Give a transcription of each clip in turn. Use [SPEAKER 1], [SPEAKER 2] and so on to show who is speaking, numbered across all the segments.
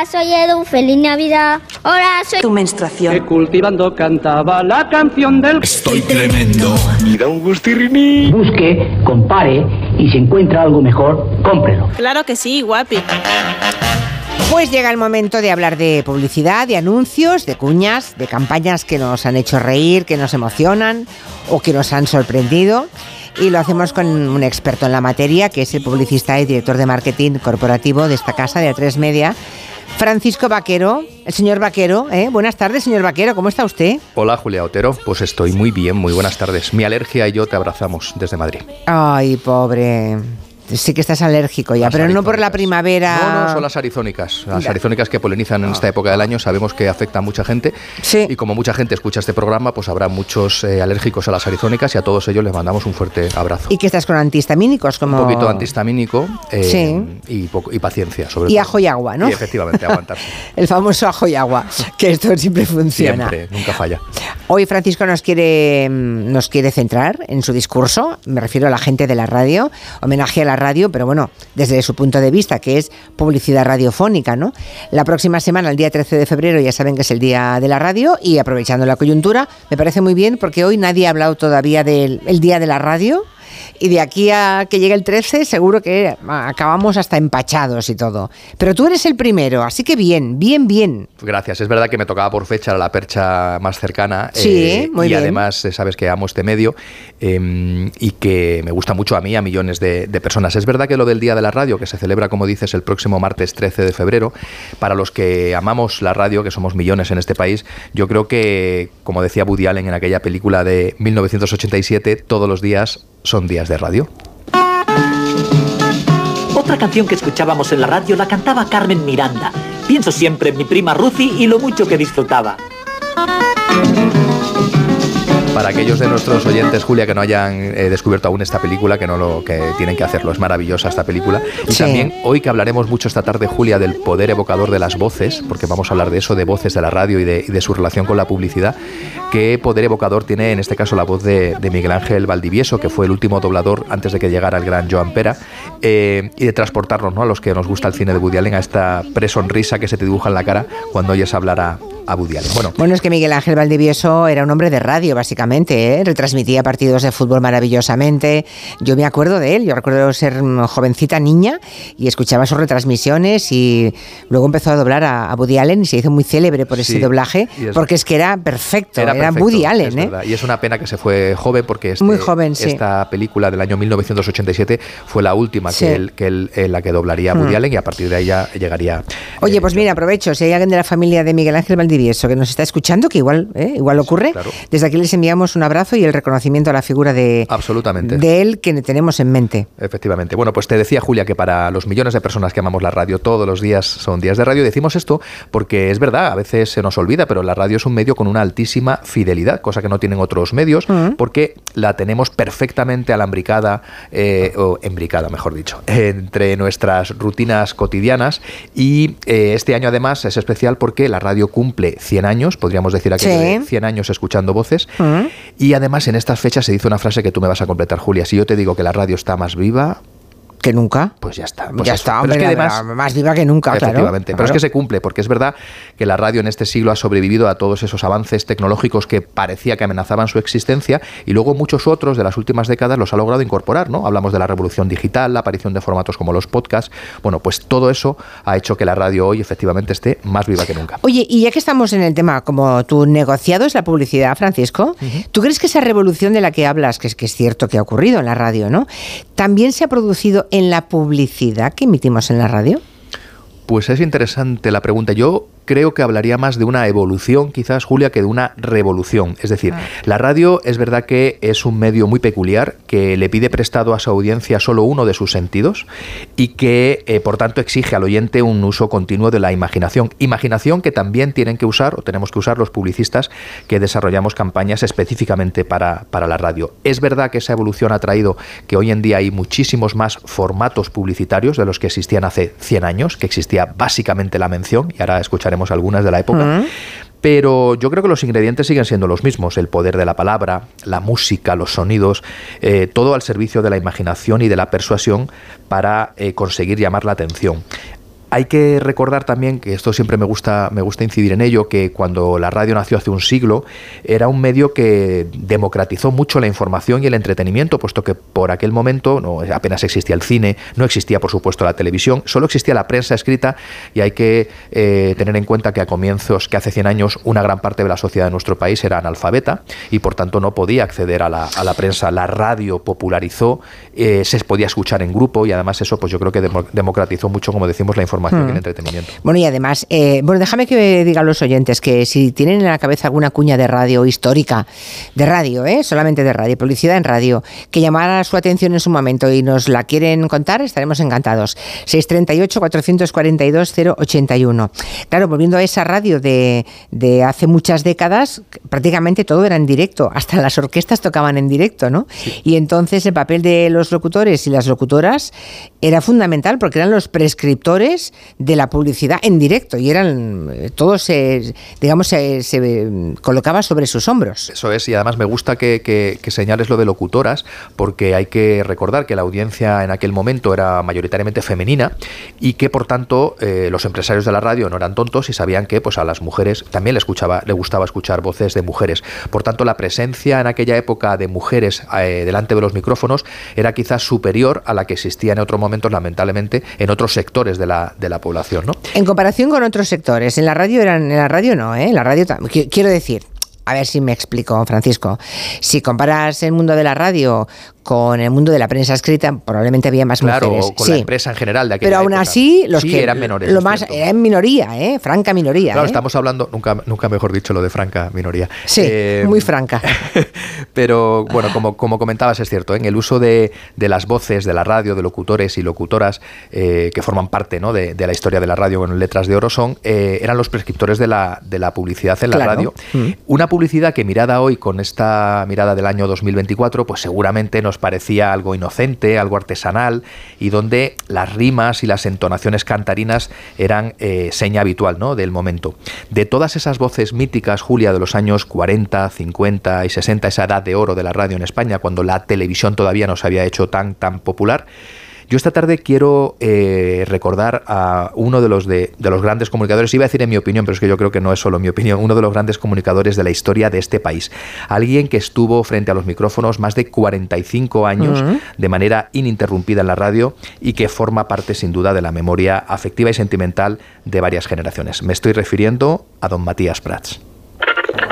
[SPEAKER 1] Hola, soy Edu, feliz Navidad. Hola, soy...
[SPEAKER 2] Tu menstruación.
[SPEAKER 3] Que cultivando cantaba la canción del...
[SPEAKER 4] Estoy tremendo.
[SPEAKER 5] Y da un gustirriní.
[SPEAKER 6] Busque, compare y si encuentra algo mejor, cómprelo.
[SPEAKER 7] Claro que sí, guapi.
[SPEAKER 8] Pues llega el momento de hablar de publicidad, de anuncios, de cuñas, de campañas que nos han hecho reír, que nos emocionan o que nos han sorprendido. Y lo hacemos con un experto en la materia, que es el publicista y director de marketing corporativo de esta casa de A3 Media, Francisco Vaquero. El señor Vaquero, ¿eh? Buenas tardes, señor Vaquero, ¿cómo está usted?
[SPEAKER 9] Hola, Julia Otero. Pues estoy muy bien, muy buenas tardes. Mi alergia y yo te abrazamos desde Madrid.
[SPEAKER 8] Ay, pobre. Sí que estás alérgico ya,
[SPEAKER 9] Las
[SPEAKER 8] pero no por la primavera.
[SPEAKER 9] No, no, son las arizónicas. Las
[SPEAKER 8] Ya.
[SPEAKER 9] arizónicas que polinizan en esta época del año sabemos que afecta a mucha gente.
[SPEAKER 8] Sí.
[SPEAKER 9] Y como mucha gente escucha este programa, pues habrá muchos eh, alérgicos a las arizónicas y a todos ellos les mandamos un fuerte abrazo.
[SPEAKER 8] Y que estás con antihistamínicos, como.
[SPEAKER 9] Un poquito antihistamínico eh,
[SPEAKER 8] Sí.
[SPEAKER 9] y, poco- y paciencia, sobre
[SPEAKER 8] Y
[SPEAKER 9] todo.
[SPEAKER 8] ajo y agua, ¿no?
[SPEAKER 9] Y efectivamente, aguantarse.
[SPEAKER 8] El famoso ajo y agua, que esto siempre funciona.
[SPEAKER 9] Siempre, nunca falla.
[SPEAKER 8] Hoy Francisco nos quiere, nos quiere centrar en su discurso, me refiero a la gente de la radio, homenaje a la radio, pero bueno, desde su punto de vista, que es publicidad radiofónica, ¿no? La próxima semana, el día 13 de febrero, ya saben que es el día de la radio y aprovechando la coyuntura, me parece muy bien porque hoy nadie ha hablado todavía del el día de la radio. Y de aquí a que llegue el 13, seguro que acabamos hasta empachados y todo. Pero tú eres el primero, así que bien, bien, bien.
[SPEAKER 9] Gracias. Es verdad que me tocaba por fecha la percha más cercana. eh,
[SPEAKER 8] Sí, muy
[SPEAKER 9] y
[SPEAKER 8] bien.
[SPEAKER 9] además eh, sabes que amo este medio eh, y que me gusta mucho a mí, a millones de, de personas. Es verdad que lo del Día de la Radio, que se celebra, como dices, el próximo martes 13 de febrero, para los que amamos la radio, que somos millones en este país, yo creo que, como decía Woody Allen en aquella película de 1987, todos los días son días de radio.
[SPEAKER 10] Otra canción que escuchábamos en la radio la cantaba Carmen Miranda. Pienso siempre en mi prima Ruthie y lo mucho que disfrutaba.
[SPEAKER 9] Para aquellos de nuestros oyentes, Julia, que no hayan eh, descubierto aún esta película, que no lo que tienen que hacerlo, es maravillosa esta película. Y
[SPEAKER 8] Sí.
[SPEAKER 9] también hoy que hablaremos mucho esta tarde, Julia, del poder evocador de las voces, porque vamos a hablar de eso, de voces de la radio y de, y de su relación con la publicidad. ¿Qué poder evocador tiene en este caso la voz de, de Miguel Ángel Valdivieso, que fue el último doblador antes de que llegara el gran Joan Pera, eh, y de transportarnos ¿no? a los que nos gusta el cine de Woody Allen a esta presonrisa que se te dibuja en la cara cuando oyes hablar a, a Woody Allen. Bueno,
[SPEAKER 8] Bueno, es que Miguel Ángel Valdivieso era un hombre de radio, básicamente, ¿eh? retransmitía partidos de fútbol maravillosamente. Yo me acuerdo de él, yo recuerdo ser jovencita niña y escuchaba sus retransmisiones y luego empezó a doblar a, a Woody Allen y se hizo muy célebre por ese
[SPEAKER 9] Sí,
[SPEAKER 8] doblaje,
[SPEAKER 9] es-
[SPEAKER 8] porque es que era perfecto, era,
[SPEAKER 9] perfecto,
[SPEAKER 8] Woody Allen. ¿eh?
[SPEAKER 9] Y es una pena que se fue joven porque este-
[SPEAKER 8] Muy joven, sí.
[SPEAKER 9] esta película del año 1987 fue la última
[SPEAKER 8] Sí.
[SPEAKER 9] que él, que él- en la que doblaría a Woody
[SPEAKER 8] Mm.
[SPEAKER 9] Allen y a partir de ahí ya llegaría.
[SPEAKER 8] Oye,
[SPEAKER 9] eh,
[SPEAKER 8] pues mira, aprovecho, si hay alguien de la familia de Miguel Ángel Valdivieso que nos está escuchando, que igual, ¿eh? igual ocurre,
[SPEAKER 9] claro.
[SPEAKER 8] desde aquí les enviamos un abrazo y el reconocimiento a la figura de,
[SPEAKER 9] Absolutamente.
[SPEAKER 8] de él que tenemos en mente.
[SPEAKER 9] Efectivamente. Bueno, pues te decía Julia que para los millones de personas que amamos la radio, todos los días son días de radio. Decimos esto porque es verdad, a veces se nos olvida, pero la radio es un medio con una altísima fidelidad, cosa que no tienen otros medios,
[SPEAKER 8] Mm.
[SPEAKER 9] porque la tenemos perfectamente alambricada, eh, o embricada, mejor dicho, entre nuestras rutinas cotidianas. Y eh, este año además es especial porque la radio cumple 100 años, podríamos decir aquello
[SPEAKER 8] Sí.
[SPEAKER 9] de 100 años escuchando voces.
[SPEAKER 8] Mm.
[SPEAKER 9] Y además en estas fechas se dice una frase que tú me vas a completar, Julia. Si yo te digo que la radio está más viva,
[SPEAKER 8] Que nunca.
[SPEAKER 9] pues ya está. Pues
[SPEAKER 8] ya
[SPEAKER 9] eso.
[SPEAKER 8] está,
[SPEAKER 9] Pero
[SPEAKER 8] hombre,
[SPEAKER 9] es que además,
[SPEAKER 8] más viva que nunca, claro.
[SPEAKER 9] efectivamente. Pero es que se cumple, porque es verdad que la radio en este siglo ha sobrevivido a todos esos avances tecnológicos que parecía que amenazaban su existencia y luego muchos otros de las últimas décadas los ha logrado incorporar, ¿no? Hablamos de la revolución digital, la aparición de formatos como los podcasts. Bueno, pues todo eso ha hecho que la radio hoy efectivamente esté más viva que nunca.
[SPEAKER 8] Oye, y ya que estamos en el tema, como tu negociado es la publicidad, Francisco, ¿tú crees que esa revolución de la que hablas, que es, que es cierto que ha ocurrido en la radio, ¿no? ¿También se ha producido en la publicidad que emitimos en la radio?
[SPEAKER 9] Pues es interesante la pregunta. Yo creo que hablaría más de una evolución, quizás, Julia, que de una revolución. Es decir, la radio es verdad que es un medio muy peculiar, que le pide prestado a su audiencia solo uno de sus sentidos y que, eh, por tanto, exige al oyente un uso continuo de la imaginación. Imaginación que también tienen que usar, o tenemos que usar los publicistas que desarrollamos campañas específicamente para, para la radio. Es verdad que esa evolución ha traído que hoy en día hay muchísimos más formatos publicitarios de los que existían hace 100 años, que existía básicamente la mención, y ahora escucharemos algunas de la época. Pero yo creo que los ingredientes siguen siendo los mismos, el poder de la palabra, la música, los sonidos, eh, todo al servicio de la imaginación y de la persuasión para eh, conseguir llamar la atención. Hay que recordar también que esto siempre me gusta, me gusta incidir en ello, que cuando la radio nació hace un siglo, era un medio que democratizó mucho la información y el entretenimiento, puesto que por aquel momento no, apenas existía el cine, no existía por supuesto la televisión, solo existía la prensa escrita y hay que eh, tener en cuenta que a comienzos, que hace 100 años, una gran parte de la sociedad de nuestro país era analfabeta y por tanto no podía acceder a la, a la prensa. La radio popularizó, eh, se podía escuchar en grupo y además eso pues yo creo que democratizó mucho, como decimos, la información y el hmm. entretenimiento.
[SPEAKER 8] Bueno, y además, eh, bueno, déjame que digan los oyentes que si tienen en la cabeza alguna cuña de radio histórica, de radio, ¿eh? solamente de radio, publicidad en radio, que llamara su atención en su momento y nos la quieren contar, estaremos encantados. 638-442-081. Claro, volviendo a esa radio de, de, hace muchas décadas, prácticamente todo era en directo, hasta las orquestas tocaban en directo, ¿no? Y entonces el papel de los locutores y las locutoras era fundamental porque eran los prescriptores de la publicidad en directo y eran todos se digamos se, colocaba sobre sus hombros.
[SPEAKER 9] Eso es y además me gusta que, señales lo de locutoras porque hay que recordar que la audiencia en aquel momento era mayoritariamente femenina y que por tanto eh, los empresarios de la radio no eran tontos y sabían que pues a las mujeres también le gustaba escuchar voces de mujeres. Por tanto la presencia en aquella época de mujeres eh, delante de los micrófonos era quizás superior a la que existía en otro momento lamentablemente en otros sectores de la, de la población, ¿no?
[SPEAKER 8] En comparación con otros sectores, en la radio eran, en la radio no, ¿eh? La radio quiero decir, a ver si me explico, Francisco. Si comparas el mundo de la radio con el mundo de la prensa escrita probablemente había más
[SPEAKER 9] claro,
[SPEAKER 8] mujeres.
[SPEAKER 9] con la empresa en general de aquella
[SPEAKER 8] Pero aún así, los
[SPEAKER 9] sí,
[SPEAKER 8] que
[SPEAKER 9] eran menores.
[SPEAKER 8] Lo más, eran minoría, ¿eh? Franca minoría.
[SPEAKER 9] Claro,
[SPEAKER 8] ¿eh?
[SPEAKER 9] estamos hablando, nunca, nunca mejor dicho lo de franca minoría.
[SPEAKER 8] Sí, eh, muy franca.
[SPEAKER 9] pero bueno, como, como comentabas, es cierto, en el uso de, de, las voces de la radio, de locutores y locutoras eh, que forman parte ¿no? de, de, la historia de la radio con letras de oro, son, eran los prescriptores de la, de la publicidad en la radio. Mm. Una publicidad que mirada hoy con esta mirada del año 2024, pues seguramente nos parecía algo inocente, algo artesanal, y donde las rimas y las entonaciones cantarinas eran eh, seña habitual ¿no? del momento. De todas esas voces míticas, Julia, de los años 40, 50 y 60, esa edad de oro de la radio en España, cuando la televisión todavía no se había hecho tan, tan popular, yo esta tarde quiero eh, recordar a uno de los, de, los grandes comunicadores, iba a decir en mi opinión, pero es que yo creo que no es solo mi opinión, uno de los grandes comunicadores de la historia de este país. Alguien que estuvo frente a los micrófonos más de 45 años de manera ininterrumpida en la radio y que forma parte sin duda de la memoria afectiva y sentimental de varias generaciones. Me estoy refiriendo a don Matías Prats.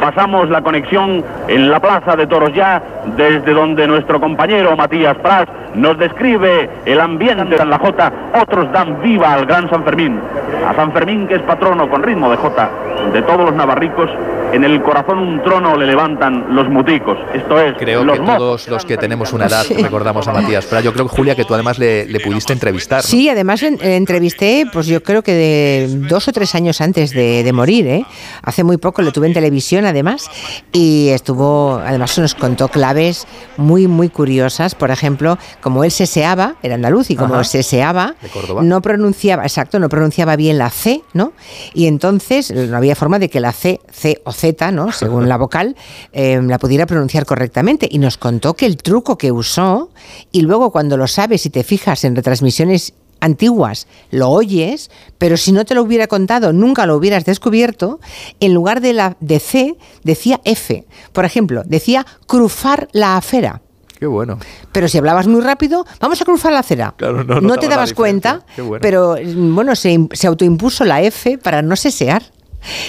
[SPEAKER 2] Pasamos la conexión en la Plaza de Toros ya, desde donde nuestro compañero Matías Prats nos describe el ambiente de la Jota. Otros dan viva al gran San Fermín. A San Fermín, que es patrono con ritmo de Jota de todos los navarricos, en el corazón un trono le levantan los muticos. Esto es.
[SPEAKER 9] Creo que todos los que tenemos una edad recordamos a Matías Prats. Yo creo que Julia, que tú además le, pudiste entrevistar.
[SPEAKER 8] Sí, además entrevisté, pues yo creo que de dos o tres años antes de, de morir, ¿eh? Hace muy poco lo tuve en televisión además y estuvo, además nos contó claves muy, muy curiosas. Por ejemplo, como él seseaba, era andaluz y como seseaba, no pronunciaba, exacto, no pronunciaba bien la C, ¿no? Y entonces no había forma de que la C, C o Z, ¿no? Según la vocal, eh, la pudiera pronunciar correctamente. Y nos contó que el truco que usó, y luego cuando lo sabes y te fijas en retransmisiones antiguas lo oyes, pero si no te lo hubiera contado, nunca lo hubieras descubierto, en lugar de la de C decía F. Por ejemplo, decía cruzar la acera.
[SPEAKER 9] Qué bueno.
[SPEAKER 8] Pero si hablabas muy rápido, vamos a cruzar la acera. no, te dabas cuenta, pero bueno, se, se autoimpuso la F para no sesear.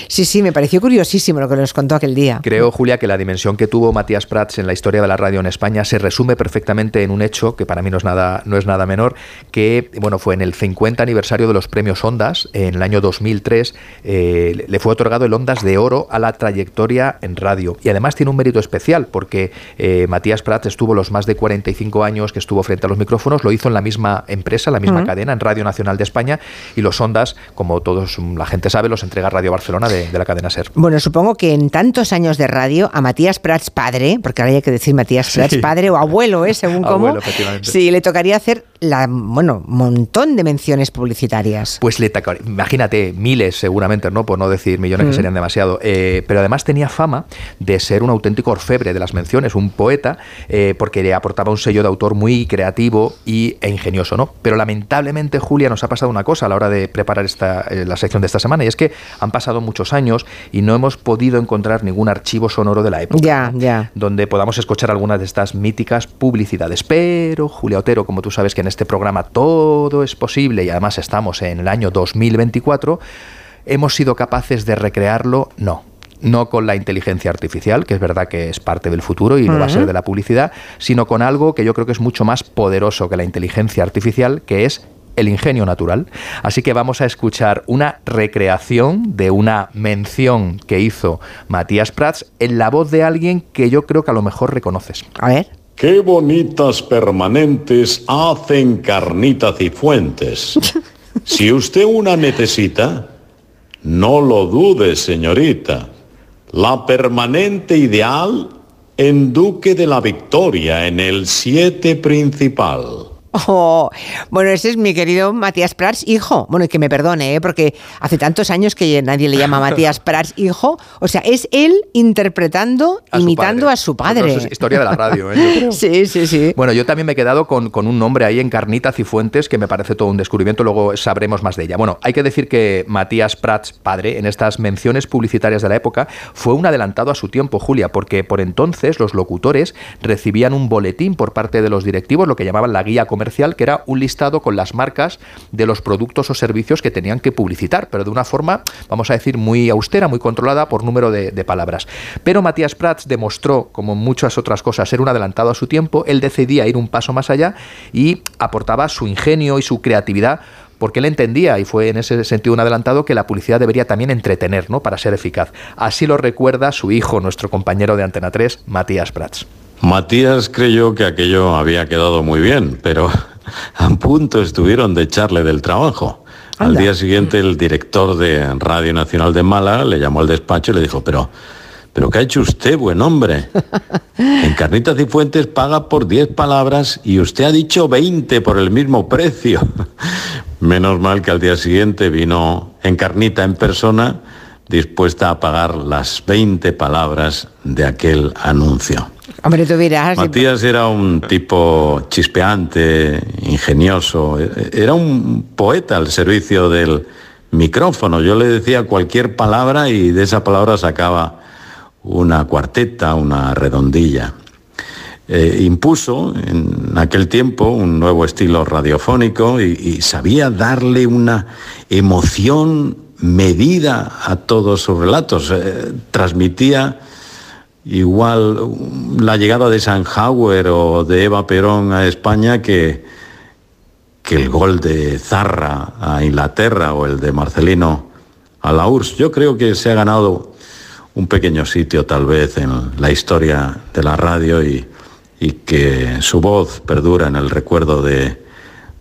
[SPEAKER 8] Sí, sí, me pareció curiosísimo lo que nos contó aquel día.
[SPEAKER 9] Creo, Julia, que la dimensión que tuvo Matías Prats en la historia de la radio en España se resume perfectamente en un hecho que para mí no es nada, no es nada menor, que bueno, fue en el 50 aniversario de los premios Ondas, en el año 2003, eh, le fue otorgado el Ondas de Oro a la trayectoria en radio. Y además tiene un mérito especial, porque eh, Matías Prats estuvo los más de 45 años que estuvo frente a los micrófonos, lo hizo en la misma empresa, la misma cadena, en Radio Nacional de España, y los Ondas, como todos la gente sabe, los entrega Radio Barcelona Barcelona de, la cadena SER.
[SPEAKER 8] Bueno, supongo que en tantos años de radio, a Matías Prats padre, porque ahora hay que decir Matías Prats padre o abuelo, ¿eh? según cómo, sí, le tocaría hacer la, bueno, montón de menciones publicitarias.
[SPEAKER 9] Pues le tocaría, imagínate, miles seguramente, ¿no? Por no decir millones que mm. serían demasiado. Eh, pero además tenía fama de ser un auténtico orfebre de las menciones, un poeta, eh, porque le aportaba un sello de autor muy creativo y, e ingenioso, ¿no? Pero lamentablemente, Julia, nos ha pasado una cosa a la hora de preparar esta, eh, la sección de esta semana, y es que han pasado muchos años y no hemos podido encontrar ningún archivo sonoro de la época.
[SPEAKER 8] Ya, ya.
[SPEAKER 9] Donde podamos escuchar algunas de estas míticas publicidades. Pero, Julia Otero, como tú sabes que en este programa todo es posible y además estamos en el año 2024, ¿hemos sido capaces de recrearlo? No no con la inteligencia artificial, que es verdad que es parte del futuro y no va a ser de la publicidad, sino con algo que yo creo que es mucho más poderoso que la inteligencia artificial, que es el ingenio natural. Así que vamos a escuchar una recreación de una mención que hizo Matías Prats en la voz de alguien que yo creo que a lo mejor reconoces.
[SPEAKER 8] A ver.
[SPEAKER 5] Qué bonitas permanentes hacen carnitas y fuentes. Si usted una necesita, no lo dude, señorita. La permanente ideal en Duque de la Victoria, en el 7 principal.
[SPEAKER 8] Oh, bueno, ese es mi querido Matías Prats, hijo. Bueno, que me perdone, ¿eh? porque hace tantos años que nadie le llama Matías Prats, hijo. O sea, es él interpretando, imitando a su padre.
[SPEAKER 9] es historia de la radio, ¿eh?
[SPEAKER 8] Sí, sí, sí.
[SPEAKER 9] Bueno, yo también me he quedado con, con, un nombre ahí en Carnita Cifuentes que me parece todo un descubrimiento, luego sabremos más de ella. Bueno, hay que decir que Matías Prats, padre, en estas menciones publicitarias de la época, fue un adelantado a su tiempo, Julia, porque por entonces los locutores recibían un boletín por parte de los directivos, lo que llamaban la guía comercial que era un listado con las marcas de los productos o servicios que tenían que publicitar, pero de una forma, vamos a decir, muy austera, muy controlada por número de, palabras. Pero Matías Prats demostró, como muchas otras cosas, ser un adelantado a su tiempo, él decidía ir un paso más allá y aportaba su ingenio y su creatividad porque él entendía, y fue en ese sentido un adelantado, que la publicidad debería también entretener, ¿no? Para ser eficaz. Así lo recuerda su hijo, nuestro compañero de Antena 3, Matías Prats.
[SPEAKER 5] Matías creyó que aquello había quedado muy bien, pero a punto estuvieron de echarle del trabajo. Al día siguiente el director de Radio Nacional de Málaga le llamó al despacho y le dijo, pero, pero ¿qué ha hecho usted, buen hombre? En Carnitas y Fuentes paga por 10 palabras y usted ha dicho 20 por el mismo precio. Menos mal que al día siguiente vino Encarnita en persona dispuesta a pagar las 20 palabras de aquel anuncio. Matías era un tipo chispeante, ingenioso, era un poeta al servicio del micrófono. Yo le decía cualquier palabra y de esa palabra sacaba una cuarteta, una redondilla. Eh, impuso en aquel tiempo un nuevo estilo radiofónico y sabía darle una emoción medida a todos sus relatos. Eh, transmitía igual la llegada de Sanhauer o de Eva Perón a España que, que el gol de Zarra a Inglaterra o el de Marcelino a la URSS. Yo creo que se ha ganado un pequeño sitio tal vez en la historia de la radio y, y que su voz perdura en el recuerdo de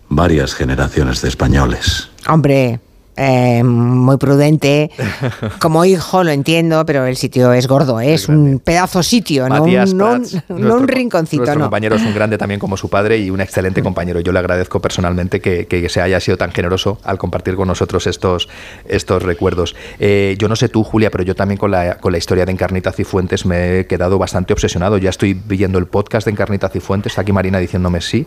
[SPEAKER 5] varias generaciones de españoles.
[SPEAKER 8] Hombre, eh, muy prudente. Como hijo lo entiendo, pero el sitio es gordo, ¿eh? es un pedazo sitio, no, un, rinconcito.
[SPEAKER 9] Nuestro compañero es un grande también como su padre y un excelente compañero. Yo le agradezco personalmente que, se haya sido tan generoso al compartir con nosotros estos, estos recuerdos. Eh, yo no sé tú, Julia, pero yo también con la, con la historia de Encarnita Cifuentes me he quedado bastante obsesionado. Ya estoy viendo el podcast de Encarnita Cifuentes, está aquí Marina diciéndome sí,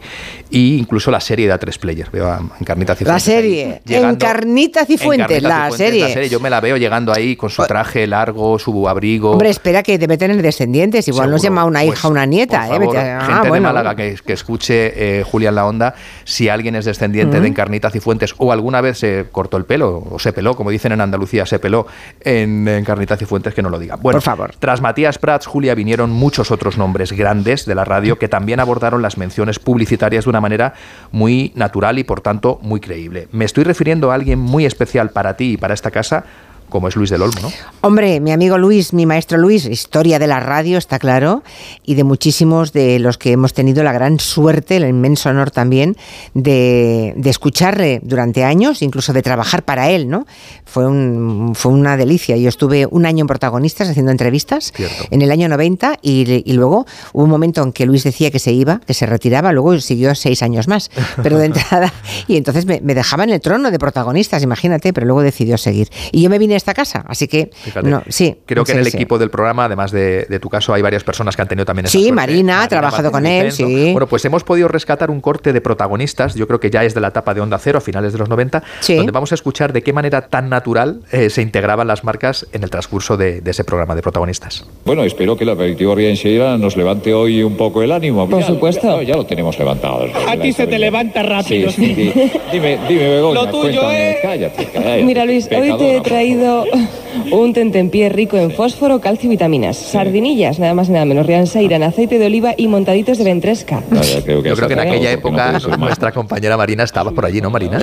[SPEAKER 9] y incluso la serie de A3 Player. Veo a Encarnita Cifuentes.
[SPEAKER 8] La serie, Encarnita Cifuentes, la, serie.
[SPEAKER 9] Yo me la veo llegando ahí con su traje largo, su abrigo.
[SPEAKER 8] Hombre, espera que debe tener descendientes. Igual nos llama una hija o pues, una nieta.
[SPEAKER 9] ¿eh? gente de Málaga que, escuche eh, Julián La Onda, si alguien es descendiente de Encarnita Cifuentes o alguna vez se cortó el pelo o se peló, como dicen en Andalucía, se peló en Encarnita Cifuentes, que no lo diga. Bueno,
[SPEAKER 8] Por favor.
[SPEAKER 9] tras Matías Prats, Julia, vinieron muchos otros nombres grandes de la radio que también abordaron las menciones publicitarias de una manera muy natural y por tanto muy creíble. Me estoy refiriendo a alguien muy especial para ti y para esta casa como es Luis del Olmo, ¿no?
[SPEAKER 8] Hombre, mi amigo Luis, mi maestro Luis, historia de la radio, está claro, y de muchísimos de los que hemos tenido la gran suerte, el inmenso honor también de, de escucharle durante años, incluso de trabajar para él, ¿no? Fue, un, fue una delicia. Yo estuve un año en protagonistas haciendo entrevistas
[SPEAKER 9] Cierto.
[SPEAKER 8] en el año 90 y, y luego hubo un momento en que Luis decía que se iba, que se retiraba, luego siguió seis años más, pero de entrada, y entonces me, me dejaba en el trono de protagonistas, imagínate, pero luego decidió seguir. Y yo me vine a esta casa, así que,
[SPEAKER 9] Fíjate.
[SPEAKER 8] no, sí.
[SPEAKER 9] Creo que
[SPEAKER 8] sí,
[SPEAKER 9] en el
[SPEAKER 8] sí.
[SPEAKER 9] equipo del programa, además de, de tu caso, hay varias personas que han tenido también esa
[SPEAKER 8] Sí. Marina, ha trabajado con él,
[SPEAKER 9] Vicento.
[SPEAKER 8] sí.
[SPEAKER 9] Bueno, pues hemos podido rescatar un corte de protagonistas, yo creo que ya es de la etapa de Onda Cero, a finales de los 90,
[SPEAKER 8] Sí.
[SPEAKER 9] donde vamos a escuchar de qué manera tan natural eh, se integraban las marcas en el transcurso de, de ese programa de protagonistas.
[SPEAKER 4] Bueno, espero que el aperitivo Riencheira nos levante hoy un poco el ánimo.
[SPEAKER 7] Por
[SPEAKER 4] Ya-
[SPEAKER 7] supuesto.
[SPEAKER 4] Ya, ya lo tenemos levantado.
[SPEAKER 7] A ti se te levanta rápido.
[SPEAKER 4] Sí, sí, sí. Dime, dime, Begoña,
[SPEAKER 7] Lo tuyo
[SPEAKER 4] cuéntame.
[SPEAKER 7] es-
[SPEAKER 4] Cállate, cállate.
[SPEAKER 11] Mira Luis, hoy te he
[SPEAKER 4] Pecadora.
[SPEAKER 11] Traído un tentempié rico en fósforo, calcio y vitaminas. Sardinillas, nada más y nada menos. Rianseira en aceite de oliva y montaditos de ventresca.
[SPEAKER 4] Vaya, creo que
[SPEAKER 9] Yo creo que en aquella
[SPEAKER 4] no
[SPEAKER 9] época nuestra compañera Marina estaba por allí, ¿no, Marina?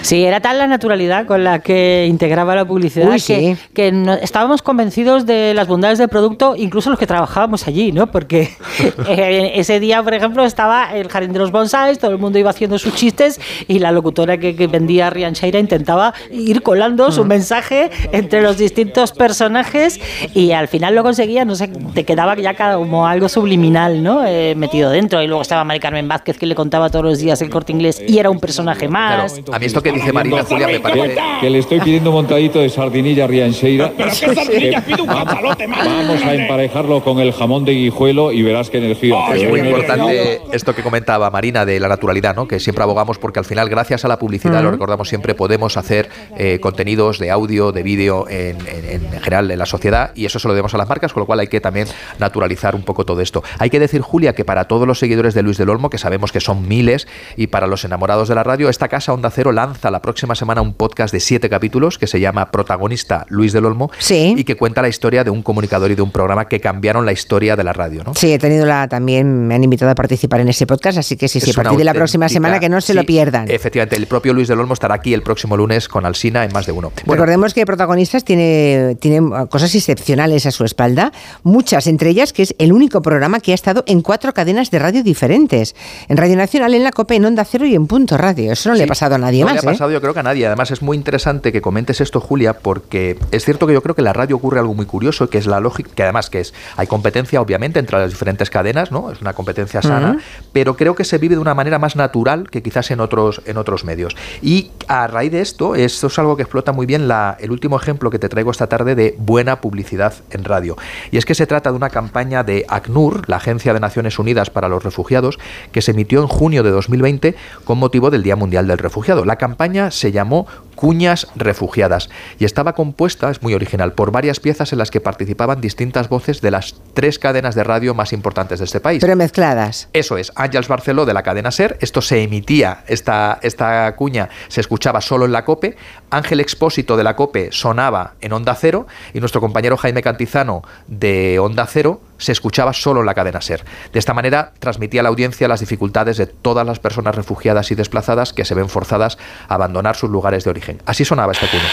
[SPEAKER 12] Sí, era tal la naturalidad con la que integraba la publicidad
[SPEAKER 8] Uy,
[SPEAKER 12] que,
[SPEAKER 8] sí.
[SPEAKER 12] que no- estábamos convencidos de las bondades del producto, incluso los que trabajábamos allí, ¿no? Porque eh, ese día, por ejemplo, estaba el jardín de los bonsáis, todo el mundo iba haciendo sus chistes y la locutora que, que vendía Riancheira intentaba ir colando su mensaje entre los distintos personajes y al final lo conseguía, no sé, te quedaba ya como algo subliminal, ¿no? Eh, metido dentro. Y luego estaba Mari Carmen Vázquez que le contaba todos los días el corte inglés y era un personaje más.
[SPEAKER 9] Claro, a mí esto que dice Marina Julia me parece...
[SPEAKER 4] Que le estoy pidiendo un montadito de sardinilla Riancheira.
[SPEAKER 7] Pero qué sardinilla, pide un cachalote, más.
[SPEAKER 4] Vamos a emparejarlo con el jamón de guijuelo y verás qué energía.
[SPEAKER 9] Es muy importante esto que comentaba Marina de la naturalidad, ¿no? que siempre abogamos porque al final, gracias a la publicidad, lo recordamos siempre, podemos hacer eh, contenidos de audio, de vídeo en, en- en general en la sociedad y eso se lo debemos a las marcas, con lo cual hay que también naturalizar un poco todo esto. Hay que decir, Julia, que para todos los seguidores de Luis del Olmo, que sabemos que son miles, y para los enamorados de la radio, esta casa Onda Cero lanza la próxima semana un podcast de siete capítulos que se llama Protagonista Luis del Olmo
[SPEAKER 8] Sí.
[SPEAKER 9] y que cuenta la historia de un comunicador y de un programa que cambiaron la historia de la radio. ¿no?
[SPEAKER 8] Sí, he tenido la también, me han invitado a participar en ese podcast, así que sí, sí, a partir de la próxima semana que no se
[SPEAKER 9] sí,
[SPEAKER 8] lo pierdan.
[SPEAKER 9] Efectivamente, el propio Luis del Olmo estará aquí el próximo lunes con Alsina en más de uno. Bueno,
[SPEAKER 8] Recordemos que Protagonistas tiene, tiene cosas excepcionales a su espalda, muchas, entre ellas que es el único programa que ha estado en cuatro cadenas de radio diferentes. En Radio Nacional, en la COPE, en Onda Cero y en Punto Radio. Eso no le ha pasado a nadie
[SPEAKER 9] no
[SPEAKER 8] más.
[SPEAKER 9] le ha
[SPEAKER 8] ¿eh?
[SPEAKER 9] pasado yo creo que a nadie. Además es muy interesante que comentes esto, Julia, porque es cierto que yo creo que en la radio ocurre algo muy curioso, que es la lógica, que además que es, hay competencia obviamente entre las diferentes cadenas, ¿no? Es una competencia sana, pero creo que se vive de una manera más natural que quizás en otros, en otros medios. Y a raíz de esto, esto es algo que explota muy bien la, el último ejemplo que te traigo esta tarde de buena publicidad en radio. Y es que se trata de una campaña de ACNUR, la Agencia de Naciones Unidas para los Refugiados, que se emitió en junio de 2020 con motivo del Día Mundial del Refugiado. La campaña se llamó Cuñas Refugiadas y estaba compuesta, es muy original, por varias piezas en las que participaban distintas voces de las tres cadenas de radio más importantes de este país.
[SPEAKER 8] Pero mezcladas.
[SPEAKER 9] Eso es, Ángels Barceló de la cadena SER, esto se emitía, esta, esta cuña se escuchaba solo en la COPE, Ángel Expósito de la COPE sonaba en Onda Cero y nuestro compañero Jaime Cantizano de Onda Cero se escuchaba solo en la cadena SER. De esta manera transmitía a la audiencia las dificultades de todas las personas refugiadas y desplazadas que se ven forzadas a abandonar sus lugares de origen. Así sonaba esta cuña.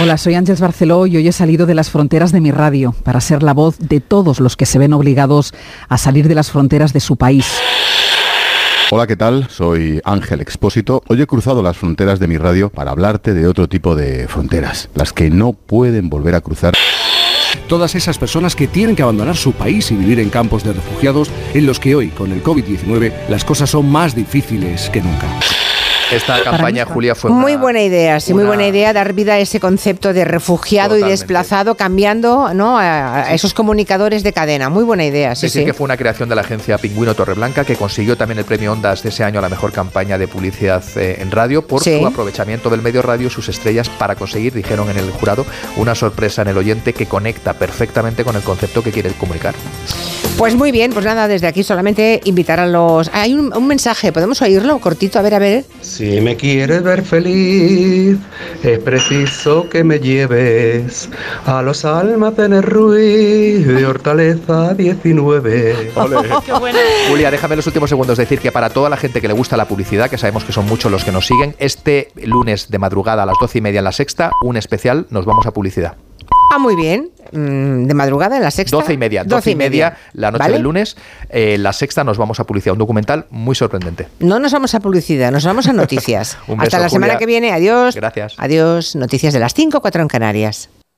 [SPEAKER 13] Hola, soy Ángeles Barceló y hoy he salido de las fronteras de mi radio para ser la voz de todos los que se ven obligados a salir de las fronteras de su país.
[SPEAKER 14] Hola, ¿qué tal? Soy Ángel Expósito. Hoy he cruzado las fronteras de mi radio para hablarte de otro tipo de fronteras, las que no pueden volver a cruzar.
[SPEAKER 15] Todas esas personas que tienen que abandonar su país y vivir en campos de refugiados en los que hoy, con el COVID-19, las cosas son más difíciles que nunca.
[SPEAKER 9] Esta campaña, Julia, fue
[SPEAKER 8] muy
[SPEAKER 9] una-
[SPEAKER 8] buena idea, sí, muy buena idea dar vida a ese concepto de refugiado y desplazado, cambiando ¿no? a, a esos comunicadores de cadena. Muy buena idea, sí,
[SPEAKER 9] Sí, sí,
[SPEAKER 8] sí.
[SPEAKER 9] que fue una creación de la agencia Pingüino Torreblanca que consiguió también el premio Ondas de ese año a la mejor campaña de publicidad eh, en radio por
[SPEAKER 8] Sí.
[SPEAKER 9] su aprovechamiento del medio radio, sus estrellas, para conseguir, dijeron en el jurado, una sorpresa en el oyente que conecta perfectamente con el concepto que quiere comunicar.
[SPEAKER 8] Pues muy bien, pues nada, desde aquí solamente invitar a los... Hay un, un mensaje, ¿podemos oírlo cortito? A ver, a ver.
[SPEAKER 16] Si me quieres ver feliz, es preciso que me lleves a los almacenes Ruiz de Hortaleza 19.
[SPEAKER 9] Julia, déjame los últimos segundos decir que para toda la gente que le gusta la publicidad, que sabemos que son muchos los que nos siguen, este lunes de madrugada a las doce y media en la sexta, un especial, nos vamos a publicidad.
[SPEAKER 8] Ah, muy bien. Mm, De madrugada en la sexta.
[SPEAKER 9] Doce y media, doce y media, la noche
[SPEAKER 8] ¿Vale?
[SPEAKER 9] del lunes, eh, la sexta nos vamos a publicidad, un documental muy sorprendente.
[SPEAKER 8] No nos vamos a publicidad, nos vamos a noticias.
[SPEAKER 9] Un
[SPEAKER 8] Hasta
[SPEAKER 9] beso,
[SPEAKER 8] la semana que viene. Adiós.
[SPEAKER 9] Gracias.
[SPEAKER 8] Adiós. Noticias de las 5, 4 en Canarias.